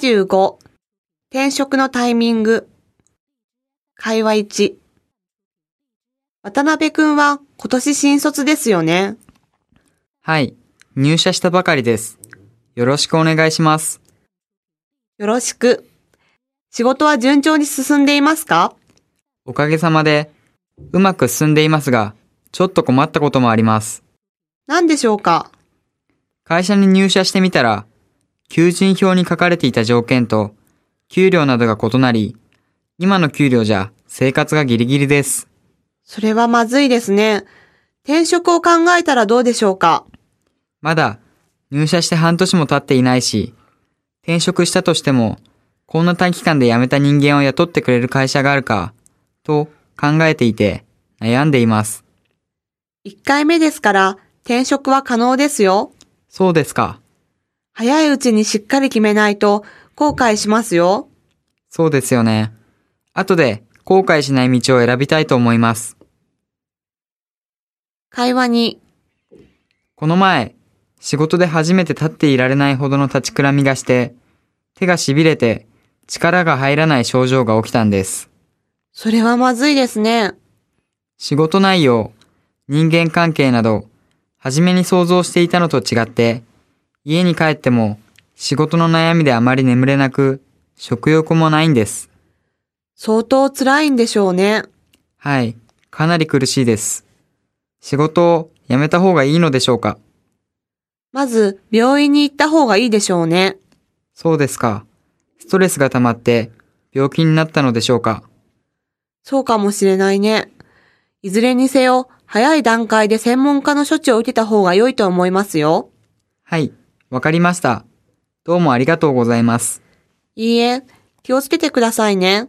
25、転職のタイミング。会話1。渡辺くんは今年新卒ですよね。はい、入社したばかりです。よろしくお願いします。よろしく。仕事は順調に進んでいますか？おかげさまで、うまく進んでいますが、ちょっと困ったこともあります。何でしょうか？会社に入社してみたら、求人票に書かれていた条件と、給料などが異なり、今の給料じゃ生活がギリギリです。それはまずいですね。転職を考えたらどうでしょうか？まだ入社して半年も経っていないし、転職したとしても、こんな短期間で辞めた人間を雇ってくれる会社があるか、と考えていて悩んでいます。1回目ですから転職は可能ですよ。そうですか。早いうちにしっかり決めないと後悔しますよ。そうですよね。後で後悔しない道を選びたいと思います。会話に、この前、仕事で初めて立っていられないほどの立ちくらみがして、手が痺れて力が入らない症状が起きたんです。それはまずいですね。仕事内容、人間関係など、初めに想像していたのと違って、家に帰っても仕事の悩みであまり眠れなく、食欲もないんです。相当辛いんでしょうね。はい、かなり苦しいです。仕事を辞めた方がいいのでしょうか？まず病院に行った方がいいでしょうね。そうですか。ストレスが溜まって病気になったのでしょうか？そうかもしれないね。いずれにせよ、早い段階で専門家の処置を受けた方が良いと思いますよ。はい、わかりました。どうもありがとうございます。いいえ、気をつけてくださいね。